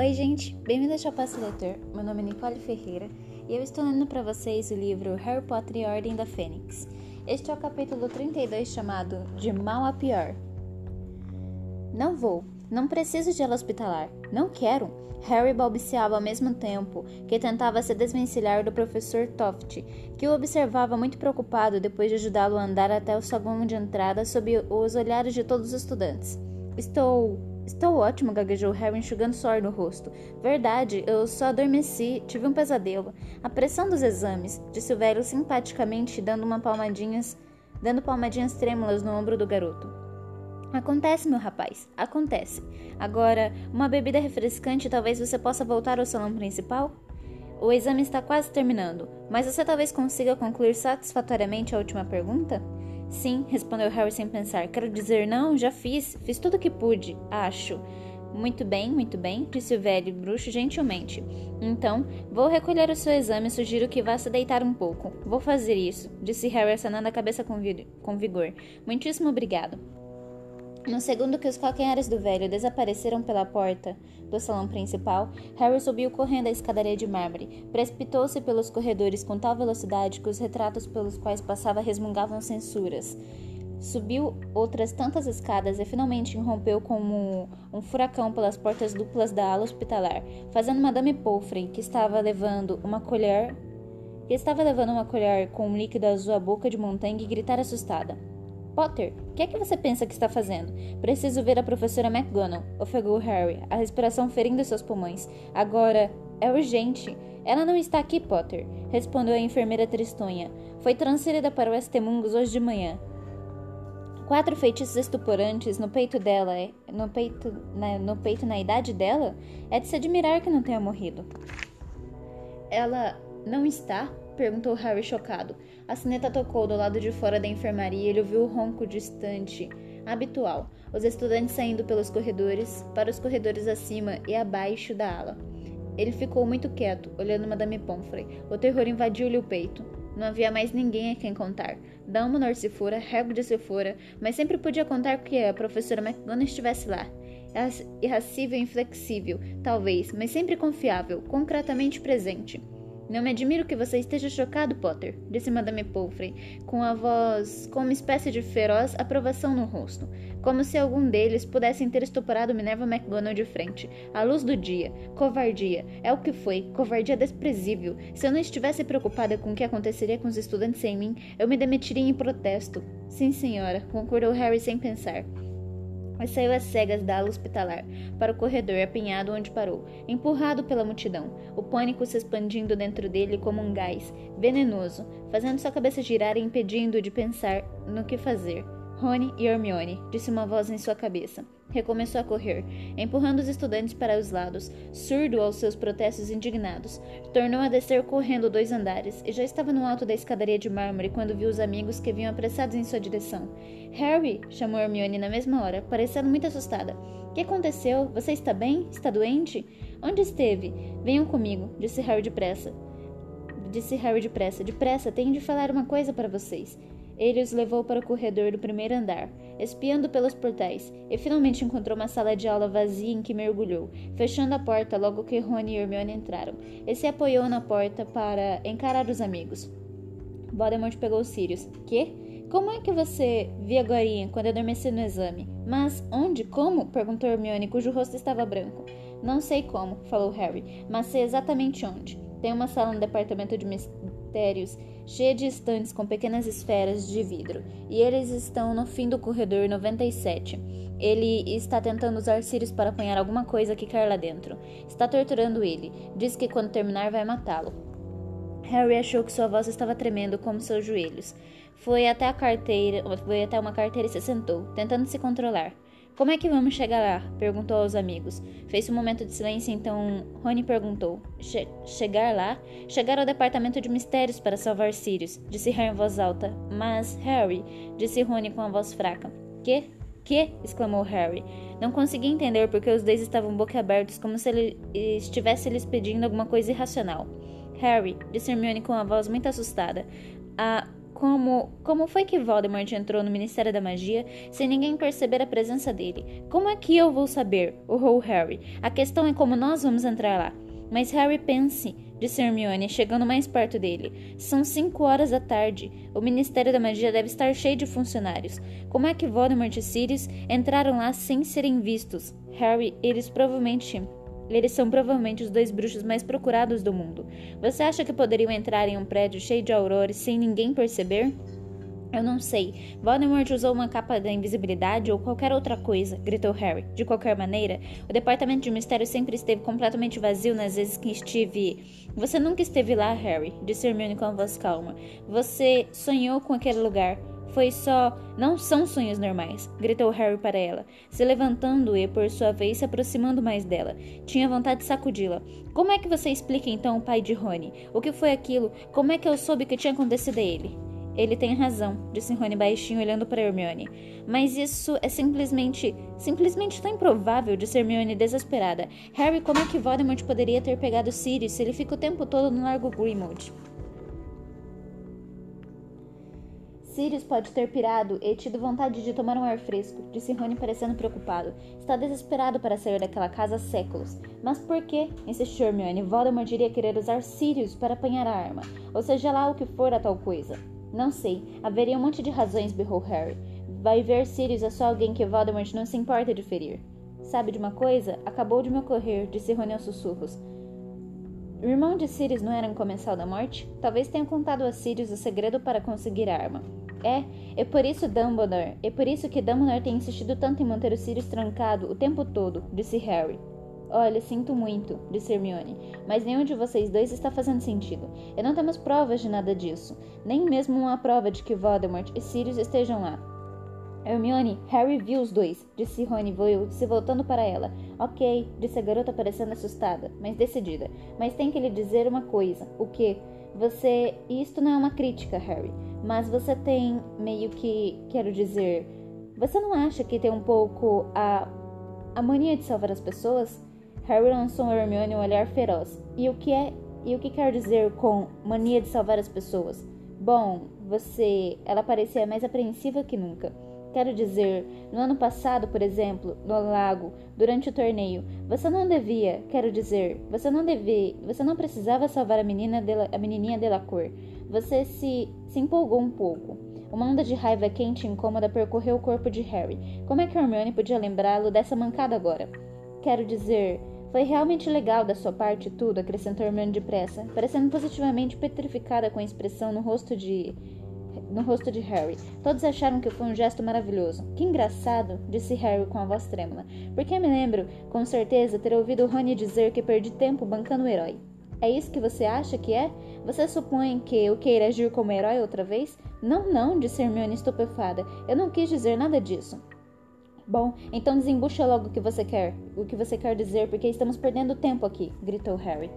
Oi, gente, bem-vindos ao Passo Leitor. Meu nome é Nicole Ferreira e eu estou lendo para vocês o livro Harry Potter e a Ordem da Fênix. Este é o capítulo 32 chamado De Mal a Pior. Não vou, não preciso de ela hospitalar, não quero. Harry balbuciava ao mesmo tempo que tentava se desvencilhar do professor Toft, que o observava muito preocupado depois de ajudá-lo a andar até o saguão de entrada sob os olhares de todos os estudantes. Estou Estou ótimo, gaguejou Harry enxugando suor no rosto. Verdade, eu só adormeci, tive um pesadelo. A pressão dos exames, disse o velho simpaticamente, dando uma palmadinhas, dando palmadinhas trêmulas no ombro do garoto. Acontece, meu rapaz, acontece. Agora, uma bebida refrescante talvez você possa voltar ao salão principal? O exame está quase terminando, mas você talvez consiga concluir satisfatoriamente a última pergunta? Sim, respondeu Harry sem pensar. Quero dizer, não, já fiz. Fiz tudo o que pude, acho. Muito bem, muito bem, disse o velho bruxo gentilmente. Então, vou recolher o seu exame e sugiro que vá se deitar um pouco. Vou fazer isso, disse Harry acenando a cabeça com, com vigor. Muitíssimo obrigado. No segundo que os calcanhares do velho desapareceram pela porta do salão principal, Harry subiu correndo a escadaria de mármore. Precipitou-se pelos corredores com tal velocidade que os retratos pelos quais passava resmungavam censuras. Subiu outras tantas escadas e finalmente irrompeu como um furacão pelas portas duplas da ala hospitalar, fazendo Madame Pomfrey, que estava levando uma colher que estava levando uma colher com um líquido azul à boca de Montague, gritar assustada. Potter, o que é que você pensa que está fazendo? Preciso ver a professora McGonagall, ofegou Harry, a respiração ferindo seus pulmões. Agora, é urgente. Ela não está aqui, Potter, respondeu a enfermeira tristonha. Foi transferida para o Estemungus hoje de manhã. Quatro feitiços estuporantes no peito dela, é, no peito, na, no peito na idade dela? É de se admirar que não tenha morrido. Ela não está? perguntou Harry chocado. A sineta tocou do lado de fora da enfermaria e ele ouviu o ronco distante, habitual. Os estudantes saindo pelos corredores, para os corredores acima e abaixo da ala. Ele ficou muito quieto, olhando Madame Pomfrey. O terror invadiu-lhe o peito. Não havia mais ninguém a quem contar. Dumbledore se fora, Hagrid se fora, mas sempre podia contar que a professora McGonagall estivesse lá. Irracível e inflexível, talvez, mas sempre confiável, concretamente presente. Não me admiro que você esteja chocado, Potter, disse Madame Pomfrey, com a voz com uma espécie de feroz aprovação no rosto, como se algum deles pudessem ter estuporado Minerva McGonagall de frente, à luz do dia. Covardia, é o que foi, covardia desprezível. Se eu não estivesse preocupada com o que aconteceria com os estudantes sem mim, eu me demitiria em protesto. Sim, senhora, concordou Harry sem pensar e saiu às cegas da ala hospitalar, para o corredor apinhado onde parou, empurrado pela multidão, o pânico se expandindo dentro dele como um gás venenoso, fazendo sua cabeça girar e impedindo de pensar no que fazer. Rony e Hermione, disse uma voz em sua cabeça. Recomeçou a correr, empurrando os estudantes para os lados, surdo aos seus protestos indignados. Tornou a descer correndo dois andares e já estava no alto da escadaria de mármore quando viu os amigos que vinham apressados em sua direção. Harry! chamou Hermione na mesma hora, parecendo muito assustada. Que aconteceu? Você está bem? Está doente? Onde esteve? Venham comigo, disse Harry depressa. Disse Harry depressa. Depressa, tenho de falar uma coisa para vocês. Ele os levou para o corredor do primeiro andar, espiando pelos portais, e finalmente encontrou uma sala de aula vazia em que mergulhou, fechando a porta logo que Rony e Hermione entraram, e se apoiou na porta para encarar os amigos. Voldemort pegou Sirius. Que? Como é que você vi agora quando adormeci no exame? Mas onde? Como? perguntou Hermione, cujo rosto estava branco. Não sei como, falou Harry, mas sei exatamente onde. Tem uma sala no departamento de mistérios cheia de estantes com pequenas esferas de vidro, e eles estão no fim do corredor 97. Ele está tentando usar Sirius para apanhar alguma coisa que quer lá dentro. Está torturando ele. Diz que quando terminar vai matá-lo. Harry achou que sua voz estava tremendo como seus joelhos. Foi até a carteira, foi até uma carteira e se sentou, tentando se controlar. Como é que vamos chegar lá? perguntou aos amigos. Fez um momento de silêncio, então Rony perguntou: che Chegar lá? Chegar ao departamento de mistérios para salvar Sirius, disse Harry em voz alta. Mas, Harry, disse Rony com a voz fraca. Que? Que? exclamou Harry. Não conseguia entender porque os dois estavam boquiabertos, como se ele estivesse lhes pedindo alguma coisa irracional. Harry, disse Hermione com a voz muito assustada. A como como foi que Voldemort entrou no Ministério da Magia sem ninguém perceber a presença dele? Como é que eu vou saber? urrou Harry. A questão é como nós vamos entrar lá. Mas Harry pense, disse Hermione, chegando mais perto dele. São cinco horas da tarde. O Ministério da Magia deve estar cheio de funcionários. Como é que Voldemort e Sirius entraram lá sem serem vistos? Harry, eles provavelmente eles são provavelmente os dois bruxos mais procurados do mundo. Você acha que poderiam entrar em um prédio cheio de aurores sem ninguém perceber? Eu não sei. Voldemort usou uma capa da invisibilidade ou qualquer outra coisa, gritou Harry. De qualquer maneira, o departamento de mistério sempre esteve completamente vazio nas vezes que estive. Você nunca esteve lá, Harry, disse Hermione com a voz calma. Você sonhou com aquele lugar. Foi só. Não são sonhos normais, gritou Harry para ela, se levantando e, por sua vez, se aproximando mais dela. Tinha vontade de sacudi-la. Como é que você explica então o pai de Rony? O que foi aquilo? Como é que eu soube que tinha acontecido a ele? Ele tem razão, disse Rony baixinho olhando para Hermione. Mas isso é simplesmente, simplesmente tão improvável, disse Hermione desesperada. Harry, como é que Voldemort poderia ter pegado Sirius se ele fica o tempo todo no Largo Grimmauld? Sirius pode ter pirado e tido vontade de tomar um ar fresco, disse Rony parecendo preocupado. Está desesperado para sair daquela casa há séculos. Mas por que? insistiu Hermione. Voldemort iria querer usar Sirius para apanhar a arma, ou seja lá o que for a tal coisa. Não sei. Haveria um monte de razões, berrou Harry. Vai ver Sirius é só alguém que Voldemort não se importa de ferir. Sabe de uma coisa? Acabou de me ocorrer, disse Rony aos sussurros. O irmão de Sirius não era um comensal da morte? Talvez tenha contado a Sirius o segredo para conseguir a arma. É, é por isso Dumbledore, é por isso que Dumbledore tem insistido tanto em manter o Sirius trancado o tempo todo, disse Harry. Olha, sinto muito, disse Hermione, mas nenhum de vocês dois está fazendo sentido. E não temos provas de nada disso, nem mesmo uma prova de que Voldemort e Sirius estejam lá. Hermione, Harry viu os dois, disse Rony se voltando para ela. Ok, disse a garota parecendo assustada, mas decidida. Mas tem que lhe dizer uma coisa. O que? Você. Isto não é uma crítica, Harry, mas você tem meio que. Quero dizer. Você não acha que tem um pouco a. a mania de salvar as pessoas? Harry lançou a Hermione um olhar feroz. E o que é e o que quer dizer com mania de salvar as pessoas? Bom, você. Ela parecia mais apreensiva que nunca. Quero dizer, no ano passado, por exemplo, no lago, durante o torneio, você não devia, quero dizer, você não devia, você não precisava salvar a menina de, a menininha Delacour. Você se, se empolgou um pouco. Uma onda de raiva quente e incômoda percorreu o corpo de Harry. Como é que Hermione podia lembrá-lo dessa mancada agora? Quero dizer, foi realmente legal da sua parte tudo, acrescentou Hermione depressa, parecendo positivamente petrificada com a expressão no rosto de no rosto de Harry. Todos acharam que foi um gesto maravilhoso. Que engraçado, disse Harry com a voz trêmula. Porque me lembro, com certeza, ter ouvido Rony dizer que perdi tempo bancando o herói. É isso que você acha que é? Você supõe que eu queira agir como herói outra vez? Não, não, disse Hermione estupefada. Eu não quis dizer nada disso. Bom, então desembucha logo o que você quer, o que você quer dizer, porque estamos perdendo tempo aqui, gritou Harry.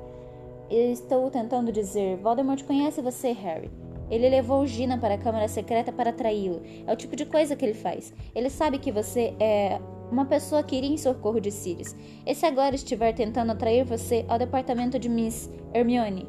Estou tentando dizer, Voldemort conhece você, Harry. Ele levou Gina para a câmara secreta para atraí-lo. É o tipo de coisa que ele faz. Ele sabe que você é uma pessoa que iria em socorro de Sirius. E se agora estiver tentando atrair você ao departamento de Miss Hermione?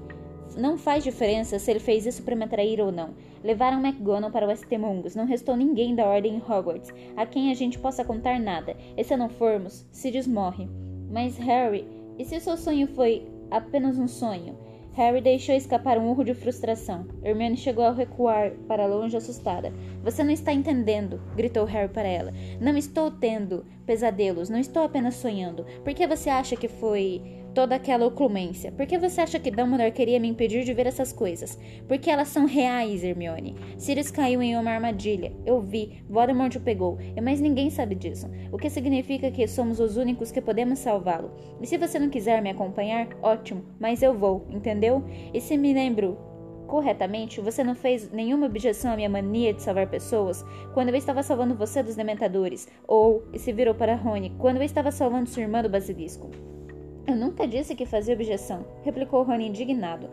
Não faz diferença se ele fez isso para me atrair ou não. Levaram McGonagall para o St. Mungus. Não restou ninguém da Ordem em Hogwarts a quem a gente possa contar nada. E se não formos, Sirius morre. Mas Harry, e se seu sonho foi apenas um sonho? Harry deixou escapar um urro de frustração. Hermione chegou a recuar para longe assustada. Você não está entendendo, gritou Harry para ela. Não estou tendo pesadelos, não estou apenas sonhando. Por que você acha que foi toda aquela oclumência? Por que você acha que Dumbledore queria me impedir de ver essas coisas? Porque elas são reais, Hermione. Sirius caiu em uma armadilha. Eu vi. Voldemort o pegou. Mais ninguém sabe disso. O que significa que somos os únicos que podemos salvá-lo. E se você não quiser me acompanhar, ótimo. Mas eu vou, entendeu? E se me lembro corretamente, você não fez nenhuma objeção à minha mania de salvar pessoas quando eu estava salvando você dos dementadores, ou, e se virou para Rony, quando eu estava salvando sua irmã do basilisco. Eu nunca disse que fazia objeção, replicou Rony indignado.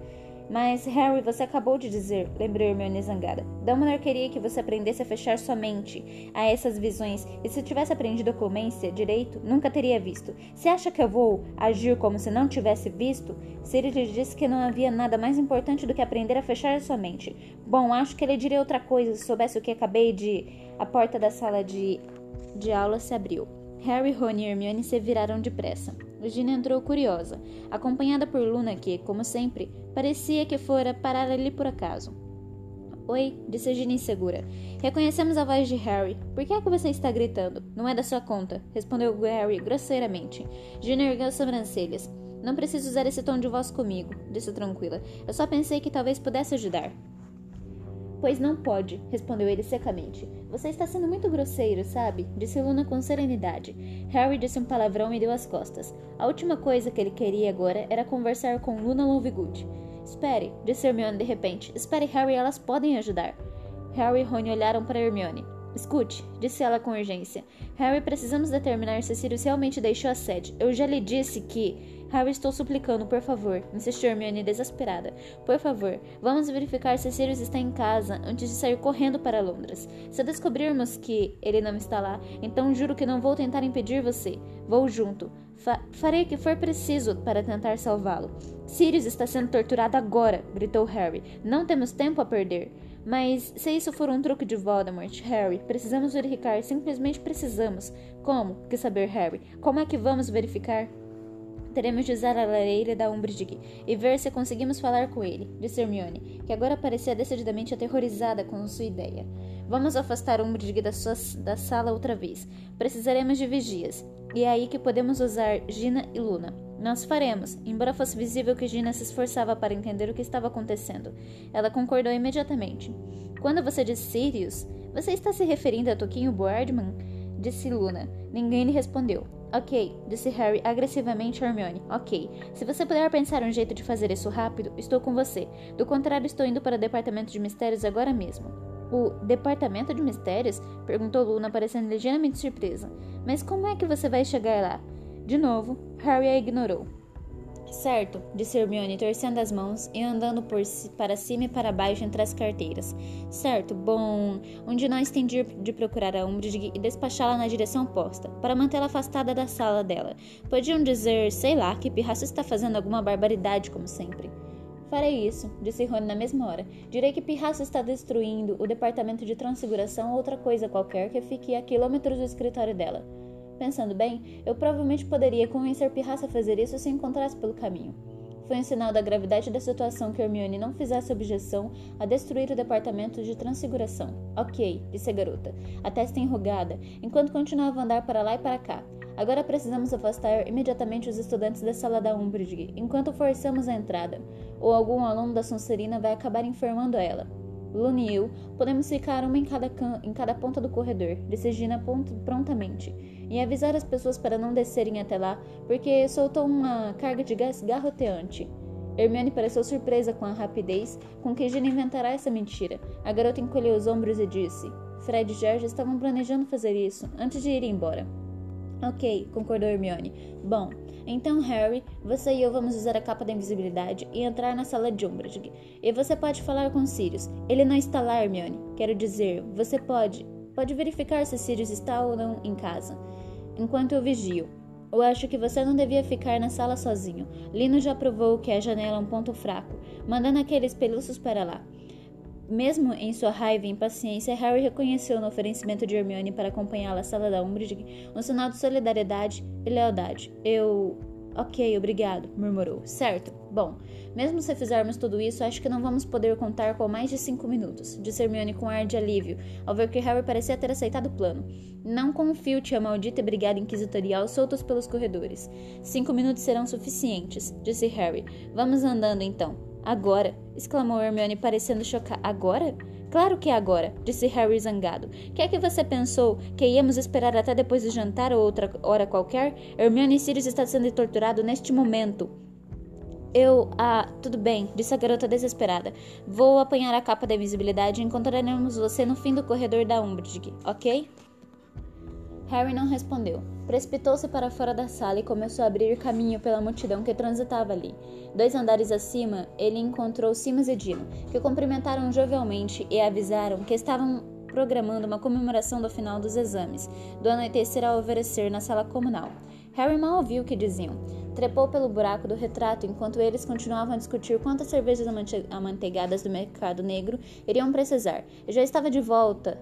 Mas, Harry, você acabou de dizer, lembrou Hermione zangada. Dumbledore queria que você aprendesse a fechar sua mente a essas visões, e se tivesse aprendido oclumência direito, nunca teria visto. Você acha que eu vou agir como se não tivesse visto? Sirius disse que não havia nada mais importante do que aprender a fechar sua mente. Bom, acho que ele diria outra coisa se soubesse o que acabei de... A porta da sala de, de aula se abriu. Harry, Rony e Hermione se viraram depressa. Gina entrou curiosa, acompanhada por Luna que, como sempre, parecia que fora parar ali por acaso. Oi, disse Gina insegura. Reconhecemos a voz de Harry. Por que é que você está gritando? Não é da sua conta, respondeu Harry grosseiramente. Gina ergueu as sobrancelhas. Não preciso usar esse tom de voz comigo, disse tranquila. Eu só pensei que talvez pudesse ajudar. Pois não pode, respondeu ele secamente. Você está sendo muito grosseiro, sabe? Disse Luna com serenidade. Harry disse um palavrão e deu as costas. A última coisa que ele queria agora era conversar com Luna Lovegood. Espere, disse Hermione de repente. Espere, Harry, elas podem ajudar. Harry e Rony olharam para Hermione. Escute, disse ela com urgência. Harry, precisamos determinar se Sirius realmente deixou a sede. Eu já lhe disse que. Harry, estou suplicando, por favor, insistiu Hermione desesperada. Por favor, vamos verificar se Sirius está em casa antes de sair correndo para Londres. Se descobrirmos que ele não está lá, então juro que não vou tentar impedir você. Vou junto. Fa farei o que for preciso para tentar salvá-lo. Sirius está sendo torturado agora, gritou Harry. Não temos tempo a perder. Mas se isso for um truque de Voldemort, Harry, precisamos verificar, simplesmente precisamos. Como? Que saber, Harry? Como é que vamos verificar? Teremos de usar a lareira da Umbridge e ver se conseguimos falar com ele, disse Hermione, que agora parecia decididamente aterrorizada com sua ideia. Vamos afastar Umbridge da, sua, da sala outra vez. Precisaremos de vigias, e é aí que podemos usar Gina e Luna. Nós faremos, embora fosse visível que Gina se esforçava para entender o que estava acontecendo. Ela concordou imediatamente. Quando você disse Sirius, você está se referindo a Toquinho Boardman? Disse Luna. Ninguém lhe respondeu. Ok, disse Harry agressivamente a Hermione. Ok. Se você puder pensar um jeito de fazer isso rápido, estou com você. Do contrário, estou indo para o departamento de mistérios agora mesmo. O departamento de mistérios? perguntou Luna, parecendo ligeiramente surpresa. Mas como é que você vai chegar lá? De novo, Harry a ignorou. Certo, disse Hermione, torcendo as mãos e andando por para cima e para baixo entre as carteiras. Certo, bom. Um de nós tem de, de procurar a Umbridge e despachá-la na direção oposta, para mantê-la afastada da sala dela. Podiam dizer, sei lá, que Pirraço está fazendo alguma barbaridade, como sempre. Farei isso, disse Rony na mesma hora. Direi que Pirraço está destruindo o departamento de transfiguração ou outra coisa qualquer que fique a quilômetros do escritório dela. Pensando bem, eu provavelmente poderia convencer Pirraça a fazer isso se encontrasse pelo caminho. Foi um sinal da gravidade da situação que Hermione não fizesse objeção a destruir o departamento de transfiguração. Ok, disse a garota, a testa enrugada, enquanto continuava a andar para lá e para cá. Agora precisamos afastar imediatamente os estudantes da sala da Umbridge, enquanto forçamos a entrada, ou algum aluno da Sonserina vai acabar enfermando ela. Luna e eu podemos ficar uma em cada, em cada ponta do corredor, disse Gina prontamente, e avisar as pessoas para não descerem até lá, porque soltou uma carga de gás garroteante. Hermione pareceu surpresa com a rapidez com que Gina inventará essa mentira. A garota encolheu os ombros e disse: Fred e George estavam planejando fazer isso antes de ir embora. Ok, concordou Hermione. Bom, então Harry, você e eu vamos usar a capa da invisibilidade e entrar na sala de Umbridge. E você pode falar com Sirius. Ele não está lá, Hermione. Quero dizer, você pode. Pode verificar se Sirius está ou não em casa. Enquanto eu vigio. Eu acho que você não devia ficar na sala sozinho. Lino já provou que a janela é um ponto fraco, mandando aqueles peluços para lá. Mesmo em sua raiva e impaciência, Harry reconheceu no oferecimento de Hermione para acompanhá-la à sala da Umbridge um sinal de solidariedade e lealdade. Eu. Ok, obrigado, murmurou. Certo. Bom, mesmo se fizermos tudo isso, acho que não vamos poder contar com mais de cinco minutos, disse Hermione com ar de alívio, ao ver que Harry parecia ter aceitado o plano. Não com o Filch e a maldita brigada inquisitorial soltos pelos corredores. Cinco minutos serão suficientes, disse Harry. Vamos andando então. Agora! exclamou Hermione, parecendo chocada. Agora? Claro que é agora, disse Harry zangado. Que é que você pensou? Que íamos esperar até depois do jantar ou outra hora qualquer? Hermione Sirius está sendo torturado neste momento. Eu. Ah, tudo bem, disse a garota desesperada. Vou apanhar a capa da invisibilidade e encontraremos você no fim do corredor da Umbridge, ok? Harry não respondeu. Precipitou-se para fora da sala e começou a abrir caminho pela multidão que transitava ali. Dois andares acima, ele encontrou Simas e Dino, que o cumprimentaram jovialmente e avisaram que estavam programando uma comemoração do final dos exames, do anoitecer ao alvorecer na sala comunal. Harry mal ouviu o que diziam. Trepou pelo buraco do retrato enquanto eles continuavam a discutir quantas cervejas amanteigadas do mercado negro iriam precisar. já estava de volta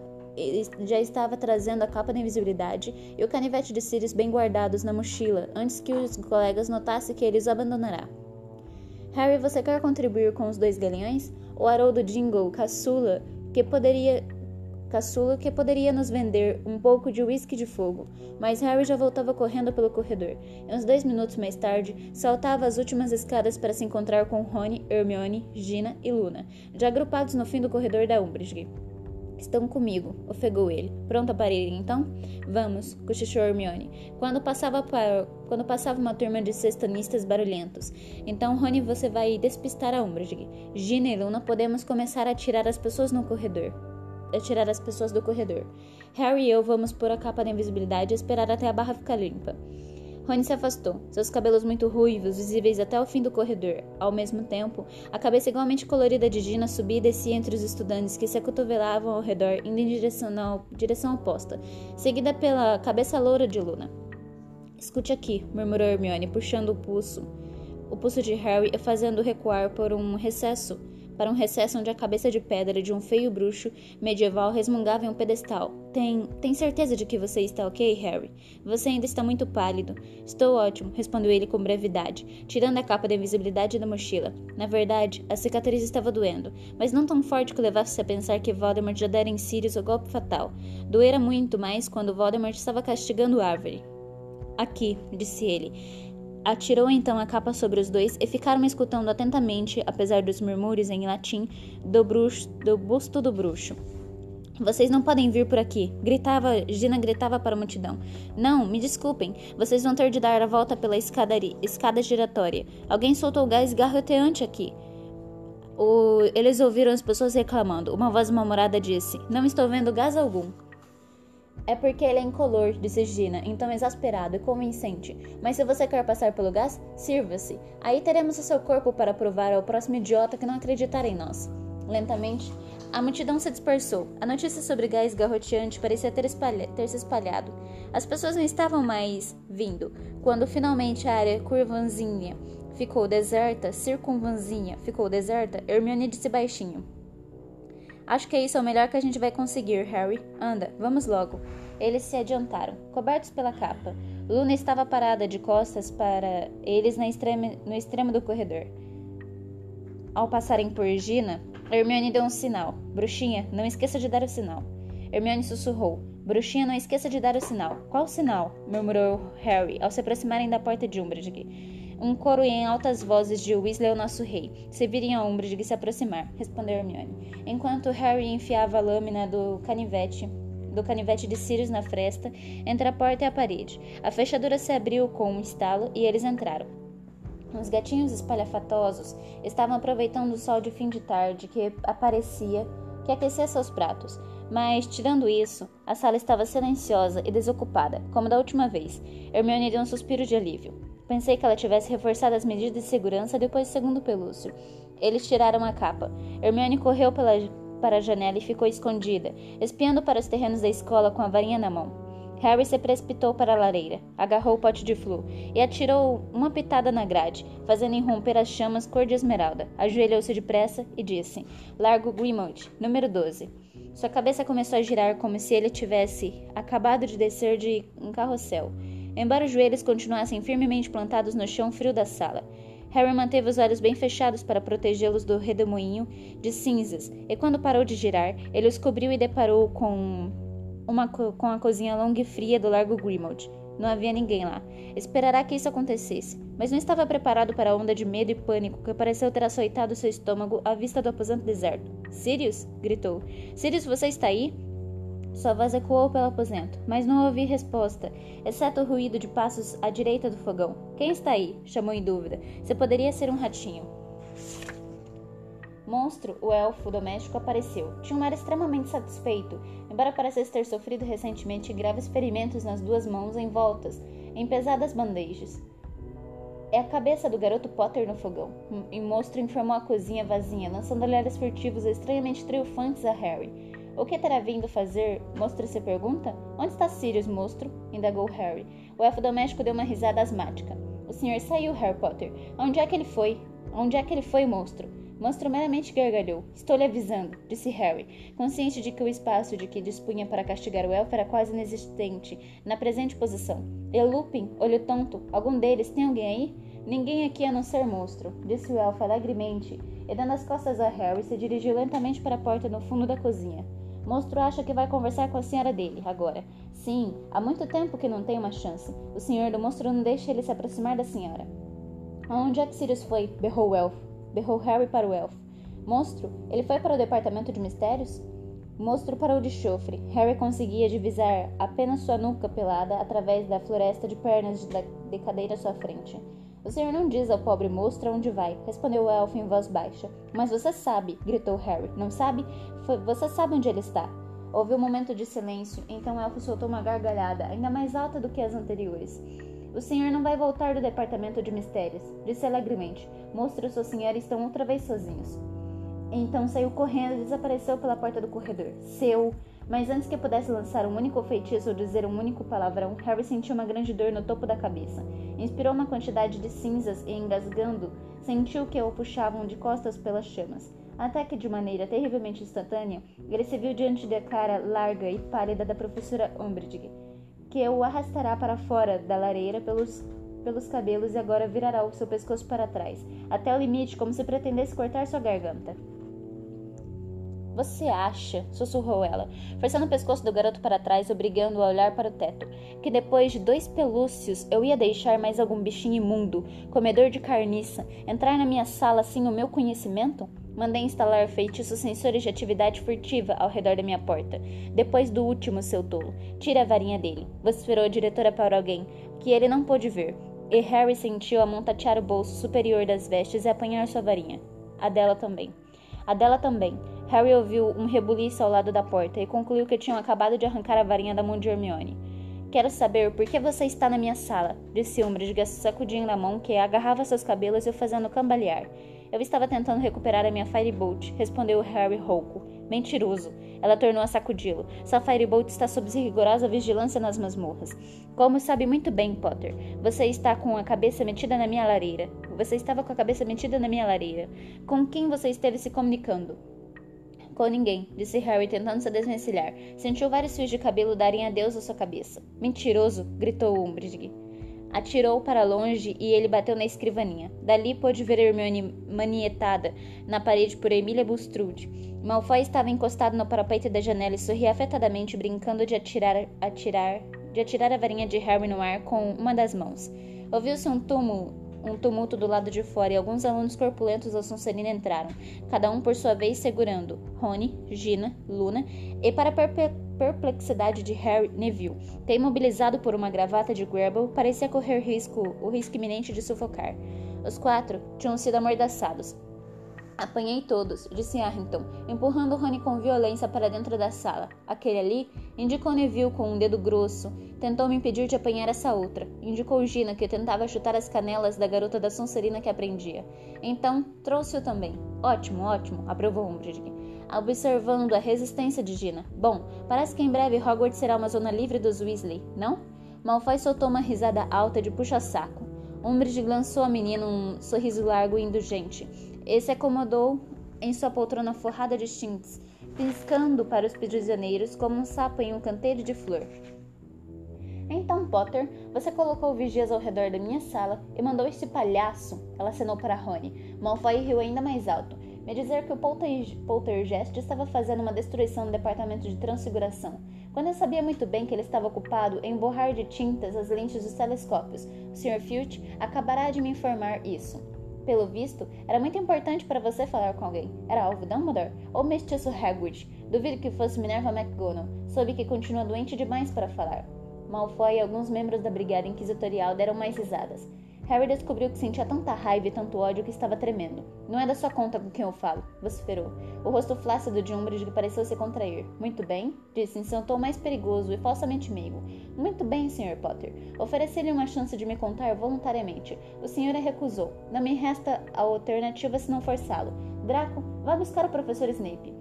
já estava trazendo a capa da invisibilidade e o canivete de Sirius bem guardados na mochila, antes que os colegas notassem que eles o abandonará. Harry, você quer contribuir com os dois galeões? O Haroldo Jingle, caçula, que poderia caçula que poderia nos vender um pouco de uísque de fogo, mas Harry já voltava correndo pelo corredor, e uns dois minutos mais tarde saltava as últimas escadas para se encontrar com Rony, Hermione, Gina e Luna, já agrupados no fim do corredor da Umbridge. Estão comigo, ofegou ele. Pronta para ir, então? Vamos, cochichou Hermione. Quando passava, para... Quando passava uma turma de sextanistas barulhentos. Então, Rony, você vai despistar a Umbridge. Gina e Luna podemos começar a tirar as pessoas no corredor. A tirar as pessoas do corredor. Harry e eu vamos pôr a capa da invisibilidade e esperar até a barra ficar limpa. Rony se afastou, seus cabelos muito ruivos, visíveis até o fim do corredor. Ao mesmo tempo, a cabeça igualmente colorida de Gina subia e descia entre os estudantes que se acotovelavam ao redor, indo em direção, na direção oposta, seguida pela cabeça loura de Luna. Escute aqui, murmurou Hermione, puxando o pulso, o pulso de Harry e fazendo recuar por um recesso para um recesso onde a cabeça de pedra de um feio bruxo medieval resmungava em um pedestal. Tem. Tem certeza de que você está ok, Harry? Você ainda está muito pálido. Estou ótimo, respondeu ele com brevidade, tirando a capa da invisibilidade da mochila. Na verdade, a cicatriz estava doendo, mas não tão forte que levasse a pensar que Voldemort já dera em Sirius o golpe fatal. Doera muito mais quando Voldemort estava castigando Árvore. Aqui, disse ele. Atirou então a capa sobre os dois e ficaram escutando atentamente, apesar dos murmúrios em latim, do, bruxo, do busto do bruxo. Vocês não podem vir por aqui, gritava, Gina gritava para a multidão. Não, me desculpem, vocês vão ter de dar a volta pela escada giratória. Alguém soltou gás garroteante aqui. O... Eles ouviram as pessoas reclamando. Uma voz mal-humorada disse: Não estou vendo gás algum. É porque ele é incolor, disse Gina, então exasperado e convincente. Mas se você quer passar pelo gás, sirva-se. Aí teremos o seu corpo para provar ao próximo idiota que não acreditar em nós. Lentamente, a multidão se dispersou. A notícia sobre gás garroteante parecia ter, espalha ter se espalhado. As pessoas não estavam mais vindo. Quando finalmente a área curvanzinha ficou deserta, circunvanzinha ficou deserta, Hermione disse baixinho: Acho que isso é o melhor que a gente vai conseguir, Harry. Anda, vamos logo. Eles se adiantaram, cobertos pela capa. Luna estava parada de costas para eles no extremo do corredor. Ao passarem por Gina, Hermione deu um sinal. Bruxinha, não esqueça de dar o sinal. Hermione sussurrou. Bruxinha, não esqueça de dar o sinal. Qual sinal? murmurou Harry ao se aproximarem da porta de Umbridge. Um coro em altas vozes de Weasley, o nosso rei. Se virem a Umbridge se aproximar, respondeu Hermione. Enquanto Harry enfiava a lâmina do canivete do canivete de Sirius na fresta, entre a porta e a parede. A fechadura se abriu com um estalo e eles entraram. Os gatinhos espalhafatosos estavam aproveitando o sol de fim de tarde que aparecia, que aquecia seus pratos. Mas, tirando isso, a sala estava silenciosa e desocupada, como da última vez. Hermione deu um suspiro de alívio. Pensei que ela tivesse reforçado as medidas de segurança depois do segundo pelúcio. Eles tiraram a capa. Hermione correu pela, para a janela e ficou escondida, espiando para os terrenos da escola com a varinha na mão. Harry se precipitou para a lareira, agarrou o pote de flu e atirou uma pitada na grade, fazendo irromper as chamas cor de esmeralda. Ajoelhou-se depressa e disse: Largo Grimald, número 12. Sua cabeça começou a girar como se ele tivesse acabado de descer de um carrossel embora os joelhos continuassem firmemente plantados no chão frio da sala. Harry manteve os olhos bem fechados para protegê-los do redemoinho de cinzas, e quando parou de girar, ele os cobriu e deparou com, uma, com a cozinha longa e fria do Largo Grimald. Não havia ninguém lá. Esperará que isso acontecesse, mas não estava preparado para a onda de medo e pânico que pareceu ter açoitado seu estômago à vista do aposento deserto. Sirius? gritou. Sirius, você está aí? Sua voz ecoou pelo aposento, mas não ouvi resposta, exceto o ruído de passos à direita do fogão. Quem está aí? chamou em dúvida. Você poderia ser um ratinho. Monstro, o elfo doméstico, apareceu. Tinha um ar extremamente satisfeito, embora parecesse ter sofrido recentemente graves ferimentos nas duas mãos envoltas em pesadas bandejas. É a cabeça do garoto Potter no fogão. O monstro informou a cozinha vazia, lançando olhares furtivos e estranhamente triunfantes a Harry. O que terá vindo fazer? Monstro se pergunta. Onde está Sirius, monstro? indagou Harry. O elfo doméstico deu uma risada asmática. O senhor saiu, Harry Potter. Onde é que ele foi? Onde é que ele foi, monstro? Monstro meramente gargalhou. Estou lhe avisando, disse Harry, consciente de que o espaço de que dispunha para castigar o elfo era quase inexistente na presente posição. E Lupin, olho tonto, algum deles tem alguém aí? Ninguém aqui a não ser monstro, disse o elfo alegremente, e dando as costas a Harry, se dirigiu lentamente para a porta no fundo da cozinha. Monstro acha que vai conversar com a senhora dele, agora. Sim, há muito tempo que não tem uma chance. O senhor do monstro não deixa ele se aproximar da senhora. Aonde é que Sirius foi? berrou o elfo berrou Harry para o elfo. Monstro, ele foi para o departamento de mistérios? Monstro parou de chofre. Harry conseguia divisar apenas sua nuca pelada através da floresta de pernas de cadeira à sua frente. O senhor não diz ao pobre monstro onde vai, respondeu o elfo em voz baixa. Mas você sabe, gritou Harry. Não sabe? Você sabe onde ele está. Houve um momento de silêncio, então elfo soltou uma gargalhada, ainda mais alta do que as anteriores. O senhor não vai voltar do departamento de mistérios, disse alegremente. Mostra sua senhora estão outra vez sozinhos. Então saiu correndo e desapareceu pela porta do corredor. Seu! Mas antes que pudesse lançar um único feitiço ou dizer um único palavrão, Harry sentiu uma grande dor no topo da cabeça. Inspirou uma quantidade de cinzas e, engasgando, sentiu que o puxavam de costas pelas chamas. Até que, de maneira terrivelmente instantânea, ele se viu diante da cara larga e pálida da professora Umbridge que o arrastará para fora da lareira pelos, pelos cabelos e agora virará o seu pescoço para trás, até o limite, como se pretendesse cortar sua garganta. Você acha, sussurrou ela, forçando o pescoço do garoto para trás, obrigando-o a olhar para o teto, que depois de dois pelúcios eu ia deixar mais algum bichinho imundo, comedor de carniça, entrar na minha sala sem o meu conhecimento? Mandei instalar feitiços sensores de atividade furtiva ao redor da minha porta. Depois do último, seu tolo. Tira a varinha dele. Vociferou a diretora para alguém, que ele não pôde ver. E Harry sentiu a mão tatear o bolso superior das vestes e apanhar sua varinha. A dela também. A dela também. Harry ouviu um rebuliço ao lado da porta e concluiu que tinham acabado de arrancar a varinha da mão de Hermione. Quero saber por que você está na minha sala, disse Umbridge, sacudindo a mão que agarrava seus cabelos e o fazendo cambalear. Eu estava tentando recuperar a minha Firebolt, respondeu Harry rouco. Mentiroso. Ela tornou a sacudi-lo. Sua Firebolt está sob rigorosa vigilância nas masmorras. Como sabe muito bem, Potter, você está com a cabeça metida na minha lareira. Você estava com a cabeça metida na minha lareira. Com quem você esteve se comunicando? Com ninguém, disse Harry, tentando se desvencilhar. Sentiu vários fios de cabelo darem adeus à sua cabeça. Mentiroso! gritou Umbridge. Atirou para longe e ele bateu na escrivaninha. Dali pôde ver Hermione manietada na parede por Emília Bulstrode. Malfoy estava encostado no parapeito da janela e sorria afetadamente, brincando de atirar, atirar, de atirar a varinha de Harry no ar com uma das mãos. Ouviu-se um túmulo, um tumulto do lado de fora e alguns alunos corpulentos da Sonserina entraram, cada um por sua vez segurando Rony, Gina, Luna e para perpetuar perplexidade de Harry Neville, que, imobilizado por uma gravata de Grable, parecia correr risco, o risco iminente de sufocar. Os quatro tinham sido amordaçados. Apanhei todos, disse Arrington, empurrando Rony com violência para dentro da sala. Aquele ali, indicou Neville com um dedo grosso. Tentou me impedir de apanhar essa outra. Indicou Gina, que tentava chutar as canelas da garota da Sonserina que aprendia. Então, trouxe-o também. Ótimo, ótimo, aprovou Umbridge observando a resistência de Gina. Bom, parece que em breve Hogwarts será uma zona livre dos Weasley, não? Malfoy soltou uma risada alta de puxa-saco. Umbridge lançou à menina um sorriso largo e indulgente. E se acomodou em sua poltrona forrada de chintz, piscando para os prisioneiros como um sapo em um canteiro de flor. Então, Potter, você colocou vigias ao redor da minha sala e mandou este palhaço, ela acenou para Rony. Malfoy riu ainda mais alto me dizer que o poltergeist estava fazendo uma destruição no departamento de transfiguração, quando eu sabia muito bem que ele estava ocupado em borrar de tintas as lentes dos telescópios. O Sr. Filch acabará de me informar isso. Pelo visto, era muito importante para você falar com alguém. Era alvo Dumbledore ou mestiço Hagrid? Duvido que fosse Minerva McGonagall. Soube que continua doente demais para falar. Malfoy e alguns membros da Brigada Inquisitorial deram mais risadas. Harry descobriu que sentia tanta raiva e tanto ódio que estava tremendo. Não é da sua conta com quem eu falo, vociferou. O rosto flácido de Umbridge pareceu se contrair. Muito bem, disse em seu tom mais perigoso e falsamente meigo. Muito bem, Sr. Potter. Ofereci-lhe uma chance de me contar voluntariamente. O senhor a recusou. Não me resta a alternativa se não forçá-lo. Draco, vá buscar o professor Snape.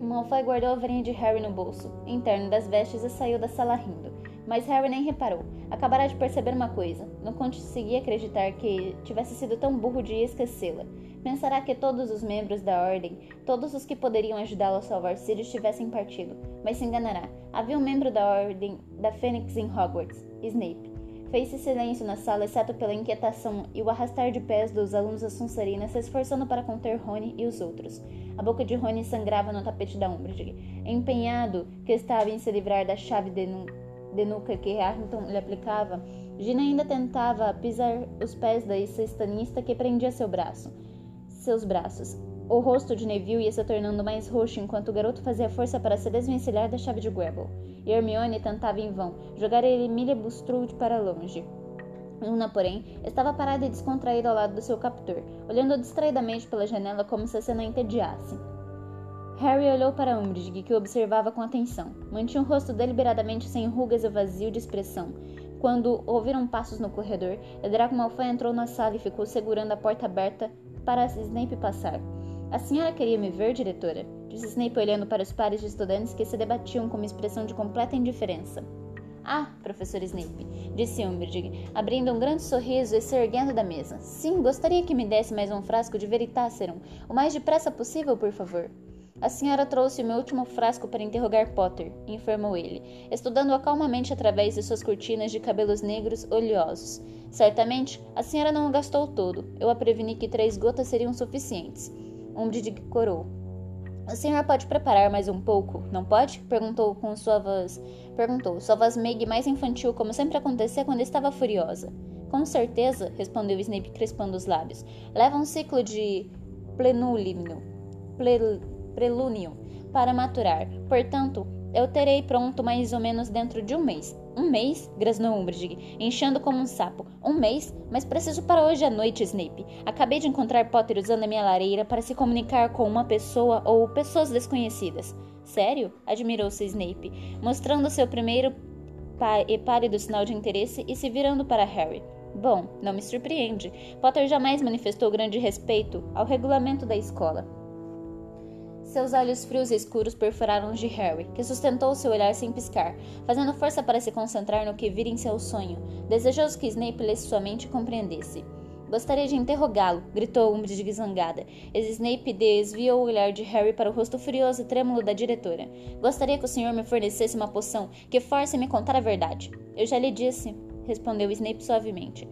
Malfoy guardou a varinha de Harry no bolso, interno das vestes, e saiu da sala rindo. Mas Harry nem reparou. Acabara de perceber uma coisa. Não conseguia acreditar que tivesse sido tão burro de esquecê-la. Pensará que todos os membros da Ordem, todos os que poderiam ajudá-lo a salvar Sirius, tivessem partido. Mas se enganará. Havia um membro da Ordem da Fênix em Hogwarts, Snape. Fez-se silêncio na sala, exceto pela inquietação e o arrastar de pés dos alunos da Sonserina se esforçando para conter Rony e os outros. A boca de Rony sangrava no tapete da Umbridge. Empenhado que estava em se livrar da chave de, de nuca que Harrington lhe aplicava, Gina ainda tentava pisar os pés da cestanista que prendia seu braço. Seus braços. O rosto de Neville ia se tornando mais roxo enquanto o garoto fazia força para se desvencilhar da chave de Gravel. E Hermione tentava em vão jogar Emilia Bulstrode para longe. Luna, porém, estava parada e descontraída ao lado do seu captor, olhando distraidamente pela janela como se a cena entediasse. Harry olhou para Umbridge, que o observava com atenção. Mantinha o rosto deliberadamente sem rugas e vazio de expressão. Quando ouviram passos no corredor, Draco Malfoy entrou na sala e ficou segurando a porta aberta para Snape passar. A senhora queria me ver, diretora? Disse Snape olhando para os pares de estudantes que se debatiam com uma expressão de completa indiferença. Ah, professor Snape, disse Umbridge, abrindo um grande sorriso e se erguendo da mesa. Sim, gostaria que me desse mais um frasco de Veritaserum, o mais depressa possível, por favor. A senhora trouxe o meu último frasco para interrogar Potter, informou ele, estudando-a calmamente através de suas cortinas de cabelos negros oleosos. Certamente, a senhora não o gastou todo. Eu a preveni que três gotas seriam suficientes. Umbridge corou. A senhora pode preparar mais um pouco, não pode? Perguntou com sua voz. Perguntou, sua voz meiga e mais infantil, como sempre acontecia quando estava furiosa. Com certeza, respondeu Snape crespando os lábios. Leva um ciclo de plenúlimo, prelúnio para maturar. Portanto, eu terei pronto mais ou menos dentro de um mês. Um mês? grasnou Umbridge, enchendo como um sapo. Um mês? Mas preciso para hoje à noite, Snape. Acabei de encontrar Potter usando a minha lareira para se comunicar com uma pessoa ou pessoas desconhecidas. Sério? admirou-se Snape, mostrando seu primeiro e pálido sinal de interesse e se virando para Harry. Bom, não me surpreende. Potter jamais manifestou grande respeito ao regulamento da escola. Seus olhos frios e escuros perfuraram os de Harry, que sustentou seu olhar sem piscar, fazendo força para se concentrar no que vira em seu sonho, desejoso que Snape lesse sua mente e compreendesse. Gostaria de interrogá-lo, gritou Umbridge zangada. Snape desviou o olhar de Harry para o rosto furioso e trêmulo da diretora. Gostaria que o senhor me fornecesse uma poção que force me contar a verdade. Eu já lhe disse, respondeu Snape suavemente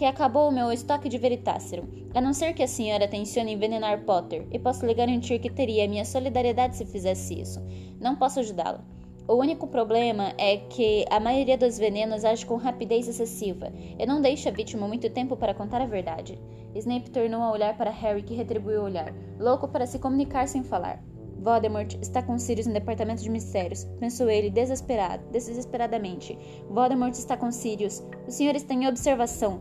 que acabou o meu estoque de Veritácero, a não ser que a senhora tencione envenenar Potter, e posso lhe garantir que teria minha solidariedade se fizesse isso. Não posso ajudá-la. O único problema é que a maioria dos venenos age com rapidez excessiva e não deixa a vítima muito tempo para contar a verdade. Snape tornou a olhar para Harry, que retribuiu o olhar, louco para se comunicar sem falar. Voldemort está com Sirius no departamento de mistérios, pensou ele desesperado, desesperadamente. Voldemort está com Sirius. O senhor está em observação,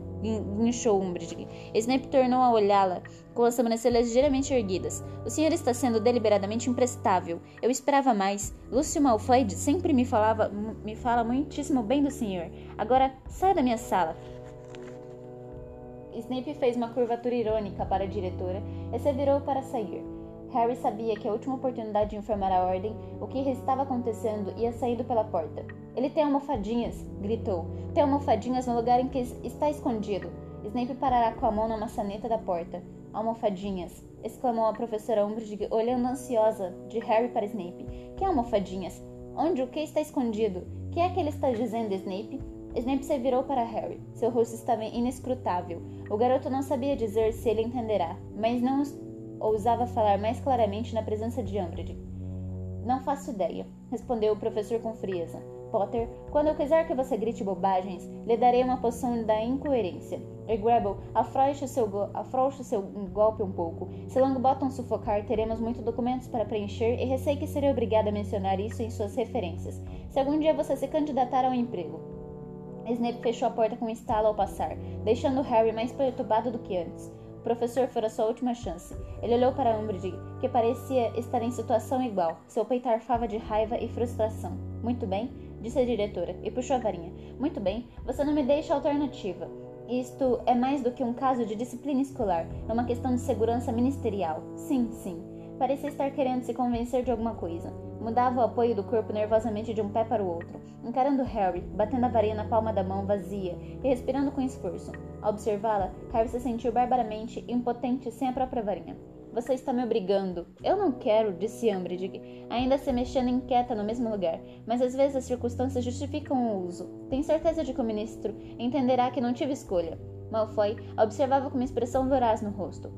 guinchou Umbridge. Snape tornou a olhá-la, com as sobrancelhas ligeiramente erguidas. O senhor está sendo deliberadamente imprestável. Eu esperava mais. Lúcio Malfoy sempre me falava, me fala muitíssimo bem do senhor. Agora, saia da minha sala. Snape fez uma curvatura irônica para a diretora e se virou para sair. Harry sabia que a última oportunidade de informar a ordem o que estava acontecendo ia saindo pela porta. Ele tem almofadinhas! gritou. Tem almofadinhas no lugar em que está escondido. Snape parará com a mão na maçaneta da porta. Almofadinhas! exclamou a professora Umbridge, olhando ansiosa de Harry para Snape. Que almofadinhas? Onde o que está escondido? Que é que ele está dizendo, Snape? Snape se virou para Harry. Seu rosto estava inescrutável. O garoto não sabia dizer se ele entenderá, mas não ousava falar mais claramente na presença de Umbridge. Não faço ideia, respondeu o professor com frieza. Potter, quando eu quiser que você grite bobagens, lhe darei uma poção da incoerência. E Grable, afrouxe o seu, afrouxe seu golpe um pouco. Se Longbottom sufocar, teremos muitos documentos para preencher e receio que serei obrigada a mencionar isso em suas referências. Se algum dia você se candidatar ao emprego. Snape fechou a porta com um estalo ao passar, deixando Harry mais perturbado do que antes. O professor fora sua última chance. Ele olhou para Umbridge, que parecia estar em situação igual. Seu peito arfava de raiva e frustração. Muito bem, disse a diretora, e puxou a varinha. Muito bem, você não me deixa alternativa. Isto é mais do que um caso de disciplina escolar, é uma questão de segurança ministerial. Sim, sim. Parecia estar querendo se convencer de alguma coisa. Mudava o apoio do corpo nervosamente de um pé para o outro, encarando Harry, batendo a varinha na palma da mão vazia e respirando com esforço. Ao observá-la, Harry se sentiu barbaramente impotente sem a própria varinha. Você está me obrigando. Eu não quero, disse Umbridge, ainda se mexendo inquieta no mesmo lugar. Mas às vezes as circunstâncias justificam o uso. Tenho certeza de que o ministro entenderá que não tive escolha. Malfoy observava com uma expressão voraz no rosto.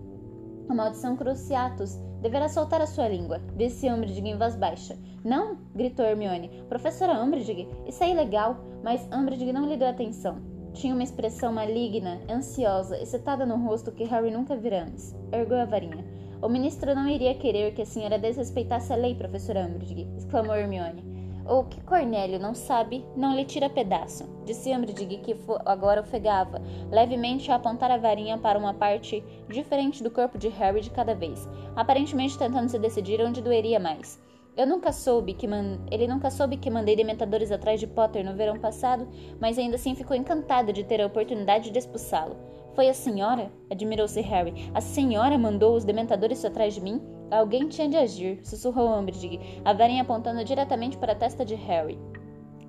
A maldição Cruciatus deverá soltar a sua língua, disse Umbridge em voz baixa. Não, gritou Hermione. Professora Umbridge, isso é ilegal. Mas Umbridge não lhe deu atenção. Tinha uma expressão maligna, ansiosa, excitada no rosto que Harry nunca vira antes. Ergueu a varinha. O ministro não iria querer que a senhora desrespeitasse a lei, professora Umbridge, exclamou Hermione. O que Cornélio não sabe, não lhe tira pedaço, disse Umbridge, que agora ofegava, levemente a apontar a varinha para uma parte diferente do corpo de Harry de cada vez, aparentemente tentando se decidir onde doeria mais. Eu nunca soube que man... Ele nunca soube que mandei dementadores atrás de Potter no verão passado, mas ainda assim ficou encantada de ter a oportunidade de expulsá-lo. Foi a senhora? Admirou-se Harry. A senhora mandou os dementadores atrás de mim? Alguém tinha de agir, sussurrou Umbridge, a varinha apontando diretamente para a testa de Harry.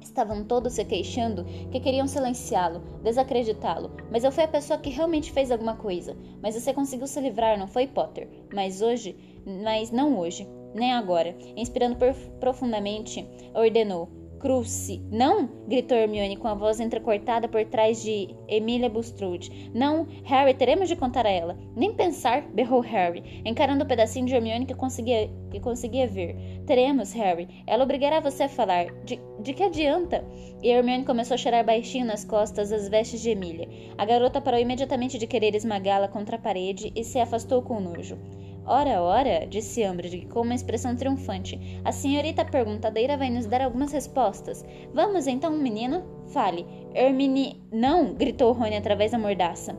Estavam todos se queixando que queriam silenciá-lo, desacreditá-lo, mas eu fui a pessoa que realmente fez alguma coisa. Mas você conseguiu se livrar, não foi, Potter? Mas hoje, mas não hoje, nem agora. Inspirando profundamente, ordenou: Cruce. Não! gritou Hermione com a voz entrecortada por trás de Emília Bulstrode. Não, Harry, teremos de contar a ela. Nem pensar, berrou Harry, encarando o pedacinho de Hermione que conseguia, que conseguia ver. Teremos, Harry. Ela obrigará você a falar. De, de que adianta? E Hermione começou a chorar baixinho nas costas as vestes de Emília. A garota parou imediatamente de querer esmagá-la contra a parede e se afastou com nojo. Ora, ora, disse Umbridge com uma expressão triunfante. A senhorita perguntadeira vai nos dar algumas respostas. Vamos então, menino? Fale. Hermine. Não! gritou Rony através da mordaça.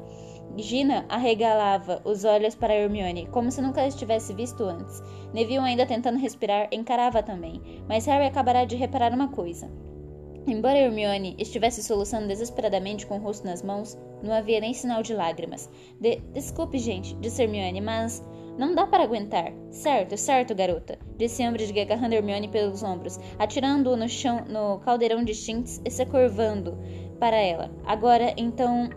Gina arregalava os olhos para Hermione, como se nunca as tivesse visto antes. Neville, ainda tentando respirar, encarava também. Mas Harry acabará de reparar uma coisa. Embora Hermione estivesse soluçando desesperadamente com o rosto nas mãos, não havia nem sinal de lágrimas. De Desculpe, gente, disse Hermione, mas não dá para aguentar. Certo, certo, garota, disse Umbridge agarrando Hermione pelos ombros, atirando-o no chão, no caldeirão de Shinx e se curvando para ela. Agora, então...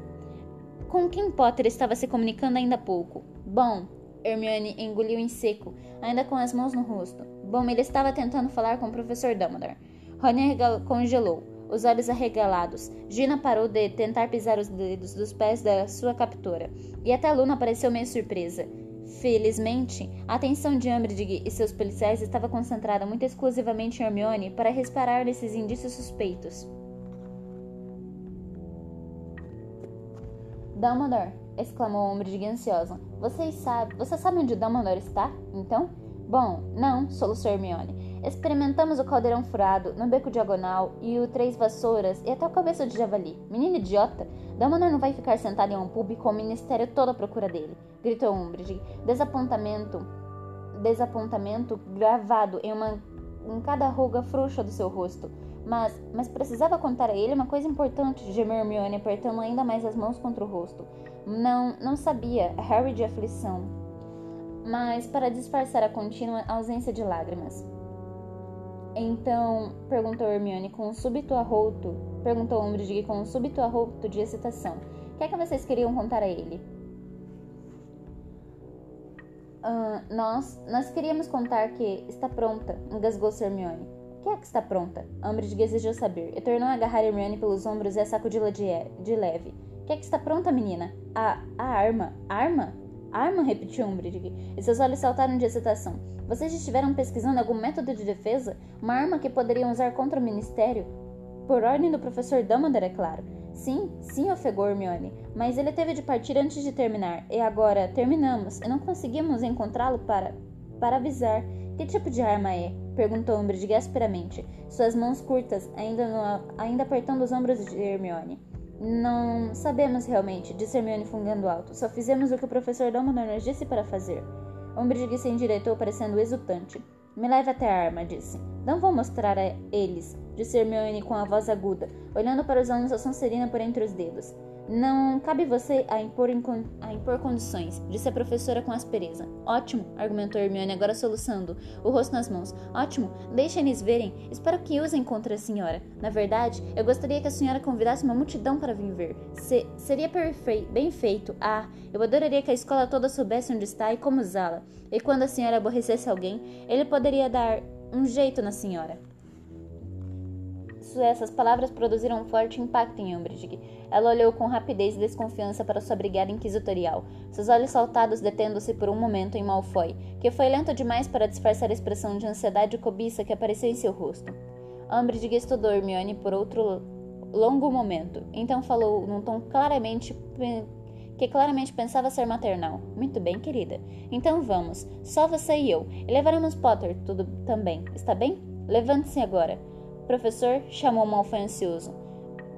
Com quem Potter estava se comunicando ainda há pouco? Bom, Hermione engoliu em seco, ainda com as mãos no rosto. Bom, ele estava tentando falar com o professor Dumbledore. Rony congelou, os olhos arregalados. Gina parou de tentar pisar os dedos dos pés da sua captora, e até Luna pareceu meio surpresa. Felizmente, a atenção de Umbridge e seus policiais estava concentrada muito exclusivamente em Hermione para reparar nesses indícios suspeitos. Dumbledore, exclamou Umbridge ansiosa. Vocês sabem, você sabe onde Dumbledore está? Então? Bom, não, soluçou Hermione. Experimentamos o caldeirão furado, no beco diagonal e o três vassouras e até o cabeça de javali. Menino idiota! Dumbledore não vai ficar sentado em um pub com o ministério todo à procura dele, gritou Umbridge. Desapontamento, desapontamento gravado em uma em cada ruga frouxa do seu rosto. Mas, mas precisava contar a ele uma coisa importante, gemeu Hermione, apertando ainda mais as mãos contra o rosto. Não, não sabia, Harry de aflição. Mas para disfarçar a contínua ausência de lágrimas. Então, perguntou Hermione com um súbito arroto, perguntou Umbridge com um súbito arroto de excitação. O que é que vocês queriam contar a ele? Uh, nós, nós queríamos contar que está pronta, engasgou Hermione. O que é que está pronta? Umbridge desejou saber e tornou a agarrar Hermione pelos ombros e a sacudi-la de, de leve. O que é que está pronta, menina? A, a arma. Arma? Arma? repetiu Umbridge, e seus olhos saltaram de excitação. Vocês estiveram pesquisando algum método de defesa? Uma arma que poderiam usar contra o Ministério? Por ordem do professor Dumbledore, é claro. Sim, sim, ofegou Hermione, mas ele teve de partir antes de terminar, e agora terminamos, e não conseguimos encontrá-lo para... para avisar. Que tipo de arma é? Perguntou Umbridge asperamente, suas mãos curtas ainda, no, ainda apertando os ombros de Hermione. Não sabemos realmente, disse Hermione fungando alto. Só fizemos o que o professor Dumbledore nos disse para fazer. Umbridge se endireitou, parecendo exultante. Me leve até a arma, disse. Não vou mostrar a eles, disse Hermione com a voz aguda, olhando para os alunos da Sonserina por entre os dedos. Não cabe você a impor, a impor condições, disse a professora com aspereza. Ótimo, argumentou Hermione, agora soluçando, o rosto nas mãos. Ótimo, deixem-eles verem. Espero que usem contra a senhora. Na verdade, eu gostaria que a senhora convidasse uma multidão para vir ver. Se, seria perfeito, bem feito. Ah, eu adoraria que a escola toda soubesse onde está e como usá-la. E quando a senhora aborrecesse alguém, ele poderia dar um jeito na senhora essas palavras produziram um forte impacto em Umbridge. Ela olhou com rapidez e desconfiança para sua brigada inquisitorial, seus olhos saltados detendo-se por um momento em Malfoy, que foi lento demais para disfarçar a expressão de ansiedade e cobiça que apareceu em seu rosto. Umbridge estudou Hermione por outro longo momento, então falou num tom claramente que claramente pensava ser maternal. Muito bem, querida. Então vamos, só você e eu. E levaremos Potter tudo também, está bem? Levante-se agora. Professor, chamou Malfoy ansioso.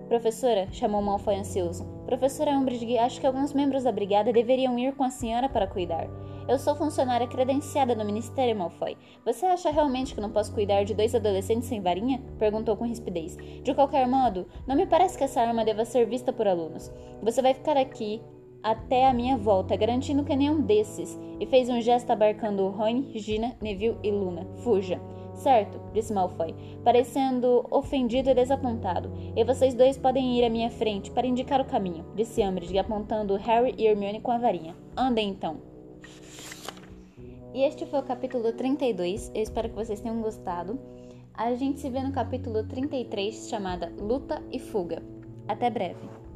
Professora, chamou Malfoy ansioso. Professora Umbridge, acho que alguns membros da brigada deveriam ir com a senhora para cuidar. Eu sou funcionária credenciada no Ministério Malfoy. Você acha realmente que não posso cuidar de dois adolescentes sem varinha? Perguntou com rispidez. De qualquer modo, não me parece que essa arma deva ser vista por alunos. Você vai ficar aqui até a minha volta, garantindo que nenhum desses. E fez um gesto abarcando Rony, Gina, Neville e Luna. Fuja. Certo, disse Malfoy, parecendo ofendido e desapontado. E vocês dois podem ir à minha frente para indicar o caminho, disse Umbridge, apontando Harry e Hermione com a varinha. Andem então. E este foi o capítulo 32. Eu espero que vocês tenham gostado. A gente se vê no capítulo 33, chamada Luta e Fuga. Até breve.